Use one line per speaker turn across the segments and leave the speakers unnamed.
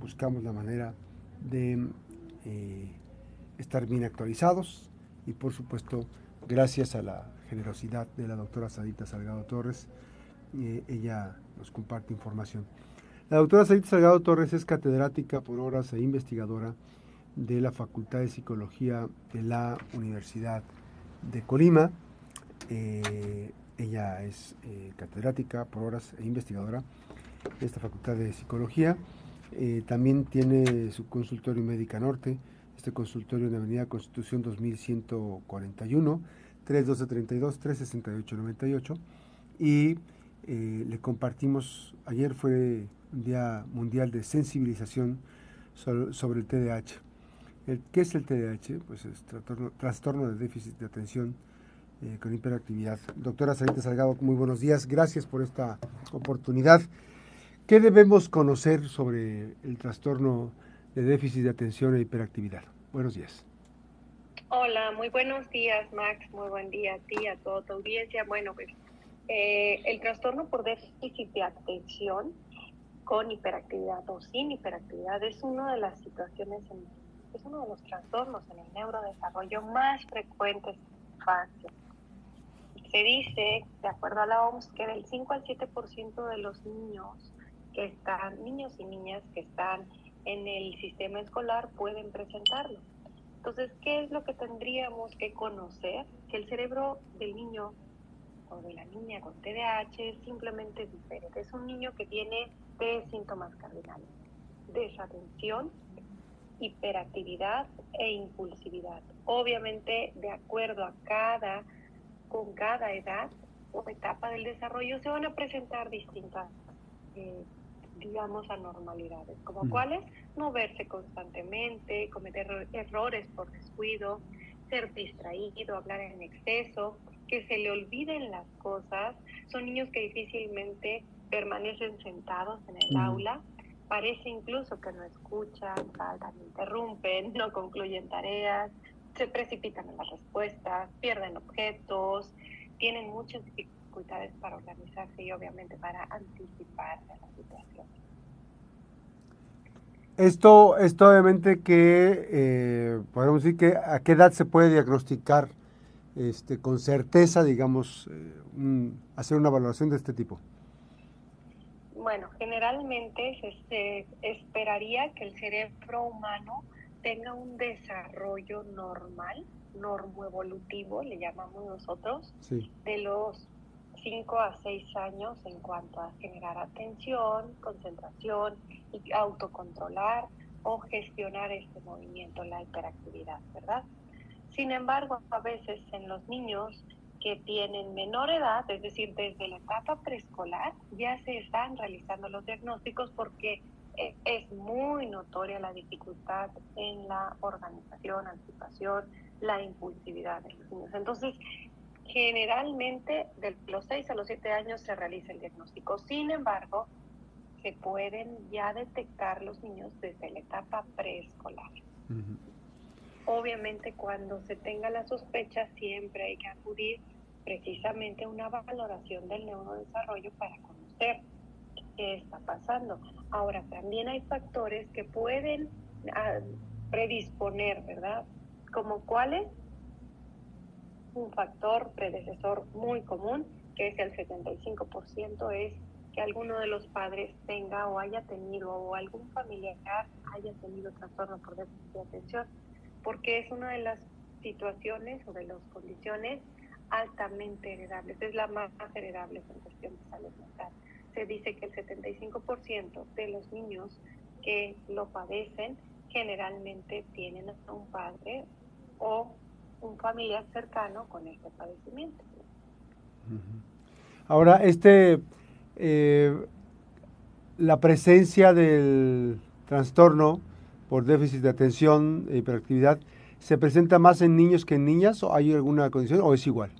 buscamos la manera de eh, estar bien actualizados y por supuesto gracias a la generosidad de la doctora Sadita Salgado Torres, eh, ella nos comparte información. La doctora Sadita Salgado Torres es catedrática por horas e investigadora de la Facultad de Psicología de la Universidad de Colima. Eh, ella es catedrática por horas e investigadora de esta Facultad de Psicología. También tiene su consultorio Médica Norte, este consultorio en Avenida Constitución 2141, 31232, 36898. Y eh, le compartimos, ayer fue un Día Mundial de Sensibilización sobre, el TDAH. ¿Qué es el TDAH? Pues es trastorno, de déficit de atención eh, con hiperactividad. Doctora Sarita Salgado, muy buenos días. Gracias por esta oportunidad. ¿Qué debemos conocer sobre el trastorno de déficit de atención e hiperactividad. Buenos días.
Hola, muy buenos días, Max. Muy buen día a ti, a toda tu audiencia. Bueno, pues eh, el trastorno por déficit de atención con hiperactividad o sin hiperactividad es una de las situaciones, es uno de los trastornos en el neurodesarrollo más frecuentes en la. Se dice, de acuerdo a la OMS, que del 5 al 7% de los niños que están, niños y niñas que están en el sistema escolar pueden presentarlo. Entonces, ¿qué es lo que tendríamos que conocer? Que el cerebro del niño o de la niña con TDAH es diferente. Es un niño que tiene tres síntomas cardinales. Desatención, hiperactividad e impulsividad. Obviamente, de acuerdo a cada, con cada edad o etapa del desarrollo, se van a presentar distintas eh, digamos, anormalidades, como cuáles, no verse constantemente, cometer errores por descuido, ser distraído, hablar en exceso, que se le olviden las cosas, son niños que difícilmente permanecen sentados en el aula, parece incluso que no escuchan, saltan, interrumpen, no concluyen tareas, se precipitan en las respuestas, pierden objetos, tienen muchas dificultades para organizarse y obviamente para anticipar la situación.
Esto, esto obviamente que eh, podemos decir que a qué edad se puede diagnosticar este, con certeza, digamos, eh, hacer una valoración de este tipo.
Bueno, generalmente se, esperaría que el cerebro humano tenga un desarrollo normal, normoevolutivo, le llamamos nosotros, de los 5 a 6 años en cuanto a generar atención, concentración y autocontrolar o gestionar este movimiento, la hiperactividad, ¿verdad? Sin embargo, a veces en los niños que tienen menor edad, es decir, desde la etapa preescolar, ya se están realizando los diagnósticos porque e, es muy notoria la dificultad en la organización, anticipación, la impulsividad de los niños. Entonces, Generalmente, de los 6 a los 7 años se realiza el diagnóstico. Sin embargo, se pueden ya detectar los niños desde la etapa preescolar. Obviamente, cuando se tenga la sospecha, siempre hay que acudir precisamente a una valoración del neurodesarrollo para conocer qué está pasando. Ahora, también hay factores que pueden ah, predisponer, ¿verdad? Como cuáles un factor predecesor muy común, que es el 75%, es que alguno de los padres tenga o haya tenido o algún familiar haya tenido trastorno por déficit de atención, porque es una de las situaciones o de las condiciones altamente heredables, es la más heredable en cuestión de salud mental. Se dice que el 75% de los niños que lo padecen generalmente tienen a un padre o un familiar cercano con este padecimiento.
Ahora, este, eh, la presencia del trastorno por déficit de atención e hiperactividad, ¿se presenta más en niños que en niñas o hay alguna condición o es igual?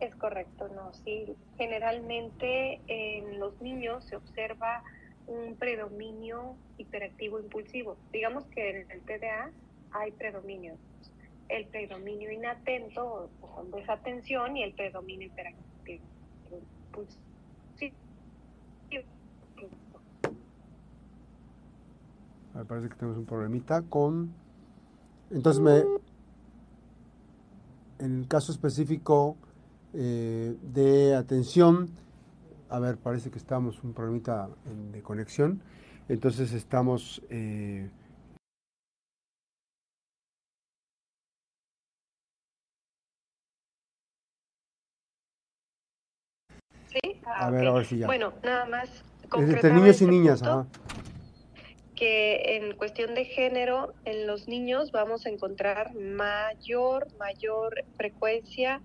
Es correcto, no, sí. Generalmente en los niños se observa un predominio hiperactivo impulsivo. Digamos que en el TDA hay predominio el predominio inatento o desatención y el predominio hiperactivo.
Me parece que tenemos un problemita con... Entonces me... En el caso específico eh, de atención, a ver, parece que estamos un problemita de conexión. Entonces estamos... Eh,
Sí,
a ver, ahora sí ya.
Bueno, nada más.
Entre niños y niñas, ajá
que en cuestión de género, en los niños vamos a encontrar mayor, mayor frecuencia,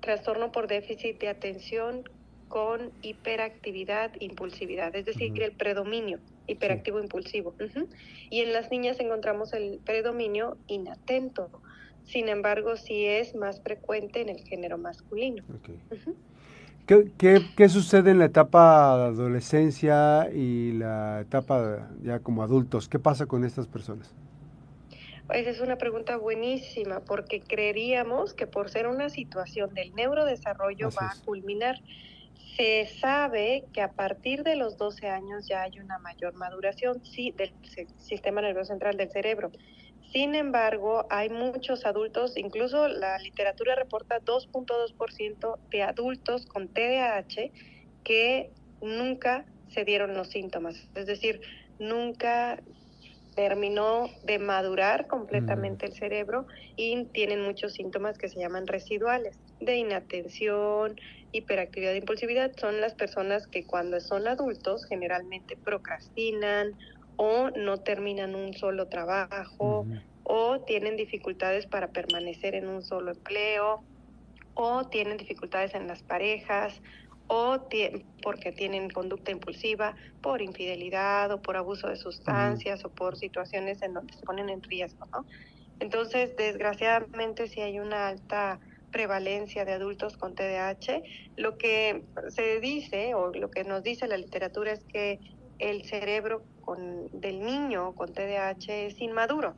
trastorno por déficit de atención con hiperactividad, impulsividad, es decir, el predominio hiperactivo impulsivo. Y en las niñas encontramos el predominio inatento. Sin embargo, sí es más frecuente en el género masculino.
¿Qué, qué, sucede en la etapa de adolescencia y la etapa ya como adultos? ¿Qué pasa con estas personas?
Pues es una pregunta buenísima porque creeríamos que por ser una situación del neurodesarrollo va a culminar. Se sabe que a partir de los 12 años ya hay una mayor maduración sí, del sistema nervioso central del cerebro. Sin embargo, hay muchos adultos, incluso la literatura reporta 2.2% de adultos con TDAH que nunca se dieron los síntomas, es decir, nunca terminó de madurar completamente mm. el cerebro y tienen muchos síntomas que se llaman residuales, de inatención, hiperactividad e impulsividad. Son las personas que cuando son adultos generalmente procrastinan o no terminan un solo trabajo o tienen dificultades para permanecer en un solo empleo o tienen dificultades en las parejas o porque tienen conducta impulsiva por infidelidad o por abuso de sustancias o por situaciones en donde se ponen en riesgo, ¿no? Entonces, desgraciadamente, si hay una alta prevalencia de adultos con TDAH, lo que se dice o lo que nos dice la literatura es que el cerebro con, del niño con TDAH es inmaduro.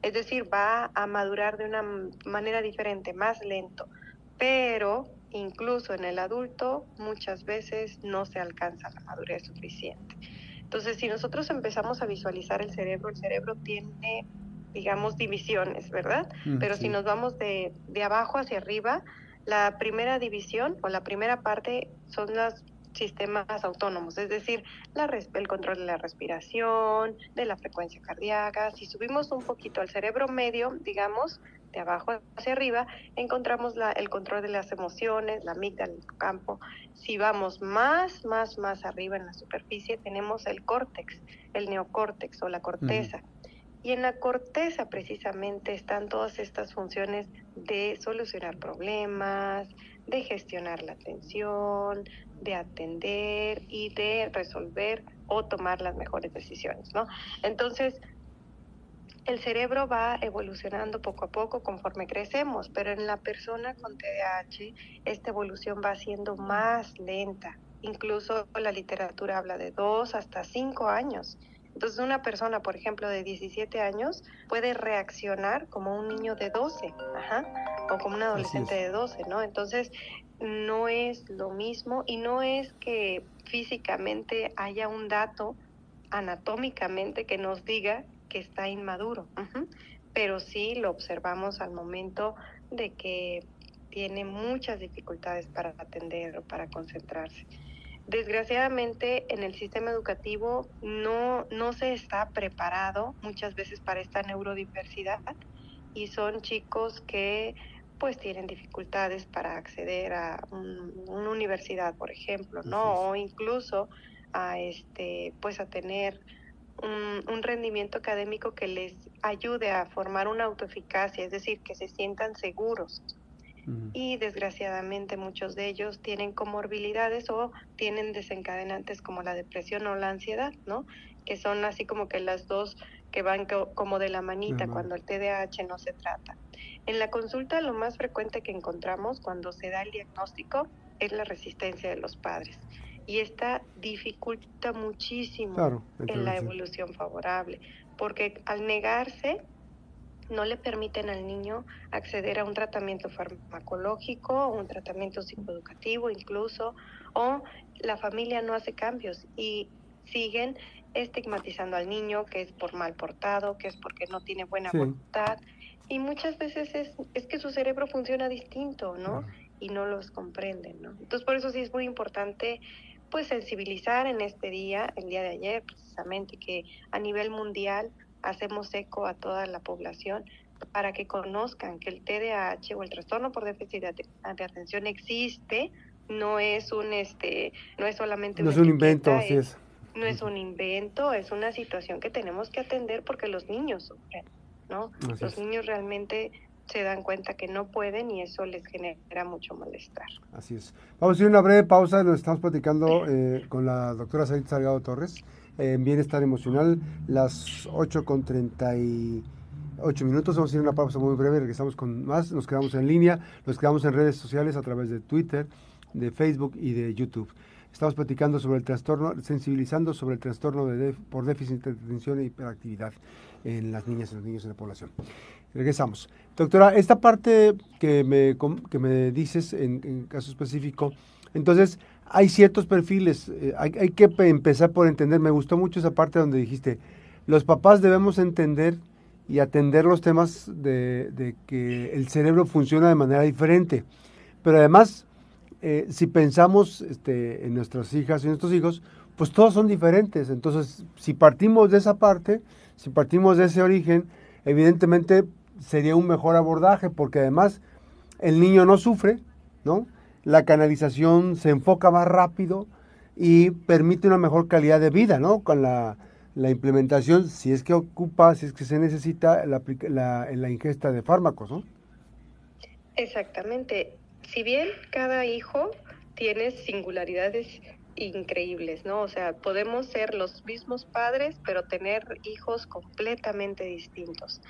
Es decir, va a madurar de una manera diferente, más lento. Pero incluso en el adulto muchas veces no se alcanza la madurez suficiente. Entonces, si nosotros empezamos a visualizar el cerebro, el cerebro tiene, digamos, divisiones, ¿verdad? Pero si nos vamos de, de abajo hacia arriba, la primera división o la primera parte son las sistemas autónomos, es decir, la el control de la respiración, de la frecuencia cardíaca. Si subimos un poquito al cerebro medio, digamos, de abajo hacia arriba, encontramos la, el control de las emociones, la amígdala, el campo. Si vamos más, más, más arriba en la superficie, tenemos el córtex, el neocórtex o la corteza. Y en la corteza precisamente están todas estas funciones de solucionar problemas, de gestionar la atención, de atender y de resolver o tomar las mejores decisiones, ¿no? Entonces, el cerebro va evolucionando poco a poco conforme crecemos, pero en la persona con TDAH esta evolución va siendo más lenta. Incluso la literatura habla de dos hasta cinco años. Entonces una persona, por ejemplo, de 17 años puede reaccionar como un niño de 12, ajá, o como un adolescente de 12, ¿no? Entonces no es lo mismo y no es que físicamente haya un dato anatómicamente que nos diga que está inmaduro, pero sí lo observamos al momento de que tiene muchas dificultades para atender o para concentrarse. Desgraciadamente en el sistema educativo no, no se está preparado muchas veces para esta neurodiversidad y son chicos que pues tienen dificultades para acceder a una universidad, por ejemplo, ¿no? O incluso a este, pues a tener un, rendimiento académico que les ayude a formar una autoeficacia, es decir, que se sientan seguros. Y desgraciadamente muchos de ellos tienen comorbilidades o tienen desencadenantes como la depresión o la ansiedad, ¿no? Que son así como que las dos que van como de la manita cuando el TDAH no se trata. En la consulta lo más frecuente que encontramos cuando se da el diagnóstico es la resistencia de los padres y esta dificulta muchísimo en la evolución favorable, porque al negarse no le permiten al niño acceder a un tratamiento farmacológico, un tratamiento psicoeducativo incluso, o la familia no hace cambios y siguen estigmatizando al niño, que es por mal portado, que es porque no tiene buena voluntad. Y muchas veces es, es que su cerebro funciona distinto, ¿no? Y no los comprenden, ¿no? Entonces, por eso sí es muy importante, pues, sensibilizar en este día, el día de ayer, precisamente, que a nivel mundial hacemos eco a toda la población para que conozcan que el TDAH o el trastorno por déficit de, atención existe, no es un este, no es solamente
no es un invento, así es
no es un invento, es una situación que tenemos que atender porque los niños sufren, ¿no? los niños realmente se dan cuenta que no pueden y eso les genera mucho malestar.
Así es. Vamos a hacer una breve pausa, nos estamos platicando eh, con la doctora Sarita Salgado Torres en Bienestar Emocional, las 8 con 38 minutos. Vamos a hacer una pausa muy breve, regresamos con más, nos quedamos en línea, nos quedamos en redes sociales a través de Twitter, de Facebook y de YouTube. Estamos platicando sobre el trastorno, sensibilizando sobre el trastorno de por déficit de atención e hiperactividad en las niñas y los niños en la población. Regresamos. Doctora, esta parte que me, que me dices en, caso específico, entonces hay ciertos perfiles, eh, hay, hay, que empezar por entender, me gustó mucho esa parte donde dijiste, los papás debemos entender y atender los temas de, de que el cerebro funciona de manera diferente, pero además eh, si pensamos este, en nuestras hijas y nuestros hijos, pues todos son diferentes. Entonces, si partimos de esa parte, si partimos de ese origen, evidentemente sería un mejor abordaje, porque además el niño no sufre, ¿no? La canalización se enfoca más rápido y permite una mejor calidad de vida, ¿no? Con la, implementación, si es que ocupa, si es que se necesita la, la ingesta de fármacos, ¿no?
Exactamente si bien cada hijo tiene singularidades increíbles, ¿no? O sea, podemos ser los mismos padres, pero tener hijos completamente distintos.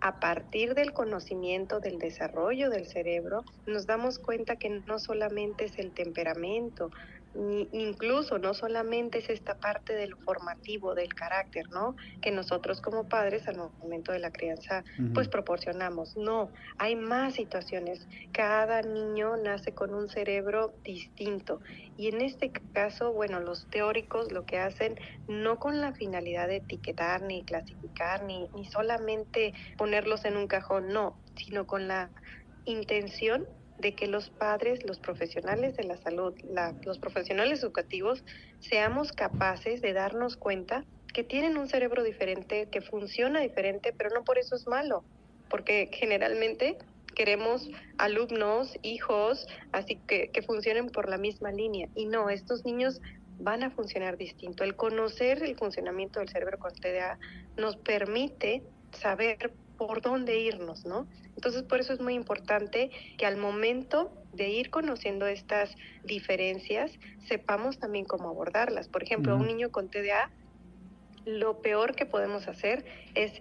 A partir del conocimiento del desarrollo del cerebro, nos damos cuenta que no solamente es el temperamento, incluso no solamente es esta parte del formativo del carácter, ¿no? Que nosotros como padres al momento de la crianza pues proporcionamos. No, hay más situaciones. Cada niño nace con un cerebro distinto y en este caso, bueno, los teóricos lo que hacen no con la finalidad de etiquetar ni clasificar ni, ni solamente ponerlos en un cajón, no, sino con la intención de que los padres, los profesionales de la salud, los profesionales educativos, seamos capaces de darnos cuenta que tienen un cerebro diferente, que funciona diferente, pero no por eso es malo, porque generalmente queremos alumnos, hijos, así que, que funcionen por la misma línea. Y no, estos niños van a funcionar distinto. El conocer el funcionamiento del cerebro con TDA nos permite saber por dónde irnos, ¿no? Entonces, por eso es muy importante que al momento de ir conociendo estas diferencias, sepamos también cómo abordarlas. Por ejemplo, un niño con TDA, lo peor que podemos hacer es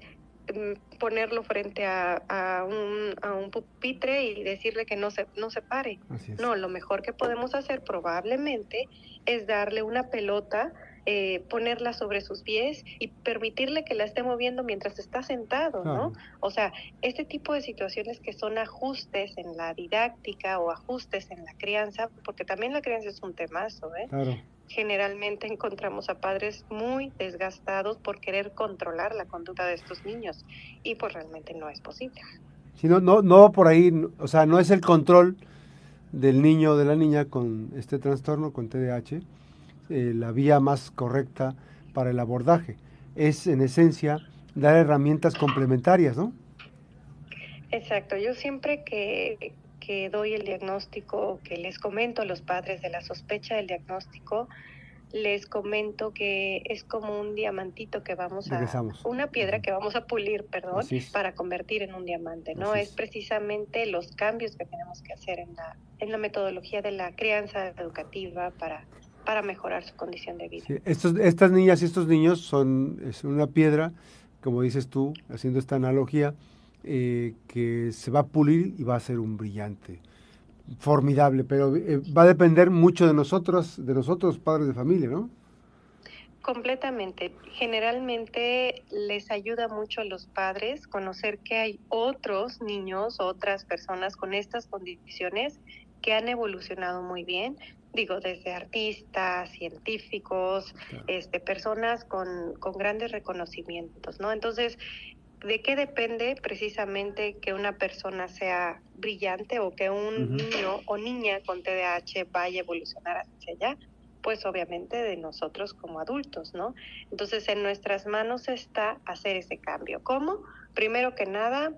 mm, ponerlo frente a, un, pupitre y decirle que no se, no se pare. No, lo mejor que podemos hacer probablemente es darle una pelota eh, ponerla sobre sus pies y permitirle que la esté moviendo mientras está sentado, ¿no? O sea, este tipo de situaciones que son ajustes en la didáctica o ajustes en la crianza, porque también la crianza es un temazo, ¿eh? Generalmente encontramos a padres muy desgastados por querer controlar la conducta de estos niños y pues realmente no es posible.
Si no, no, no por ahí, o sea, no es el control del niño o de la niña con este trastorno, con TDAH, eh, la vía más correcta para el abordaje. Es en esencia dar herramientas complementarias, ¿no?
Exacto, yo siempre que, que doy el diagnóstico, que les comento a los padres de la sospecha del diagnóstico, les comento que es como un diamantito que vamos a una piedra que vamos a pulir, perdón, para convertir en un diamante, ¿no? Es. precisamente los cambios que tenemos que hacer en la en la metodología de la crianza educativa para para mejorar su condición de vida.
estos, estas niñas y estos niños son es una piedra, como dices tú, haciendo esta analogía, eh, que se va a pulir y va a ser un brillante, formidable, pero eh, va a depender mucho de nosotros, de nosotros padres de familia, ¿no?
Completamente. Generalmente les ayuda mucho a los padres conocer que hay otros niños, otras personas con estas condiciones que han evolucionado muy bien, digo, desde artistas, científicos, este, personas con, con grandes reconocimientos, ¿no? Entonces, ¿de qué depende precisamente que una persona sea brillante o que un niño o niña con TDAH vaya a evolucionar hacia allá? Pues obviamente de nosotros como adultos, ¿no? Entonces en nuestras manos está hacer ese cambio. ¿Cómo? Primero que nada,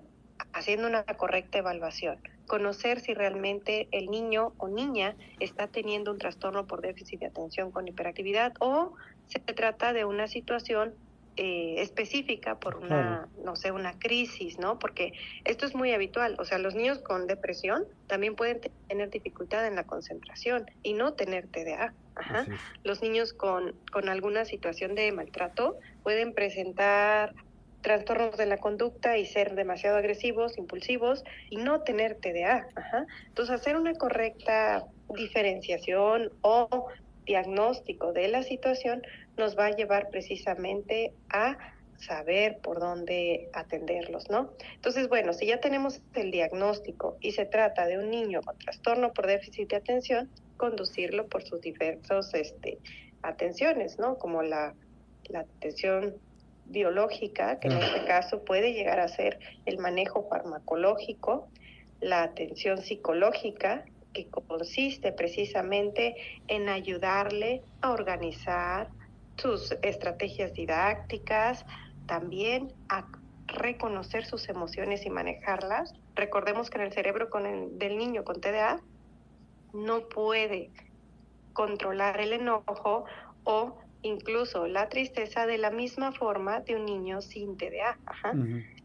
haciendo una correcta evaluación, conocer si realmente el niño o niña está teniendo un trastorno por déficit de atención con hiperactividad o se trata de una situación eh, específica por una, no sé, una crisis, ¿no? Porque esto es muy habitual. O sea, los niños con depresión también pueden tener dificultad en la concentración y no tener TDA. Ajá. Los niños con, con alguna situación de maltrato pueden presentar trastornos de la conducta y ser demasiado agresivos, impulsivos y no tener TDA. Ajá. Entonces, hacer una correcta diferenciación o diagnóstico de la situación nos va a llevar precisamente a saber por dónde atenderlos, ¿no? Entonces, bueno, si ya tenemos el diagnóstico y se trata de un niño con trastorno por déficit de atención, conducirlo por sus diversos este, atenciones, ¿no? Como la, la atención biológica, que en este caso puede llegar a ser el manejo farmacológico, la atención psicológica, que consiste precisamente en ayudarle a organizar sus estrategias didácticas, también a reconocer sus emociones y manejarlas. Recordemos que en el cerebro con el, del niño con TDA no puede controlar el enojo o incluso la tristeza de la misma forma de un niño sin TDA.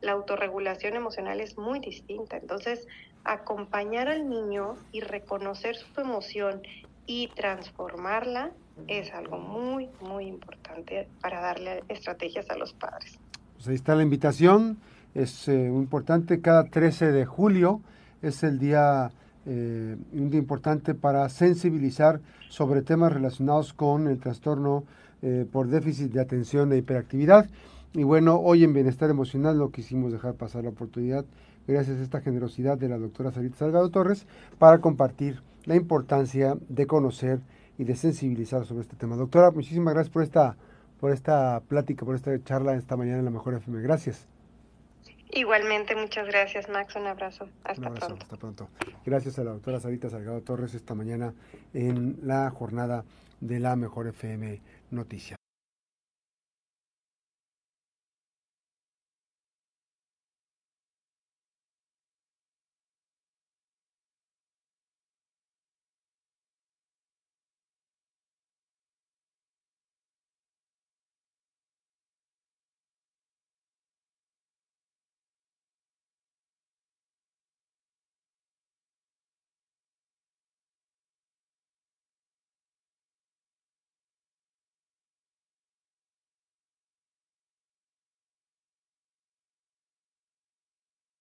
La autorregulación emocional es muy distinta. Entonces, acompañar al niño y reconocer su emoción y transformarla es algo muy, muy importante para darle estrategias a los padres.
Pues ahí está la invitación. Es eh, importante, cada 13 de julio es el día, eh, un día importante para sensibilizar sobre temas relacionados con el trastorno eh, por déficit de atención e hiperactividad. Y bueno, hoy en Bienestar Emocional no quisimos dejar pasar la oportunidad, gracias a esta generosidad de la doctora Sarita Salgado Torres, para compartir la importancia de conocer y de sensibilizar sobre este tema. Doctora, muchísimas gracias por esta, por esta plática, por esta charla esta mañana en la Mejor FM. Gracias.
Igualmente, muchas gracias, Max. Un abrazo. Hasta pronto.
Hasta pronto. Gracias a la doctora Sarita Salgado Torres esta mañana en la jornada de la Mejor FM Noticias.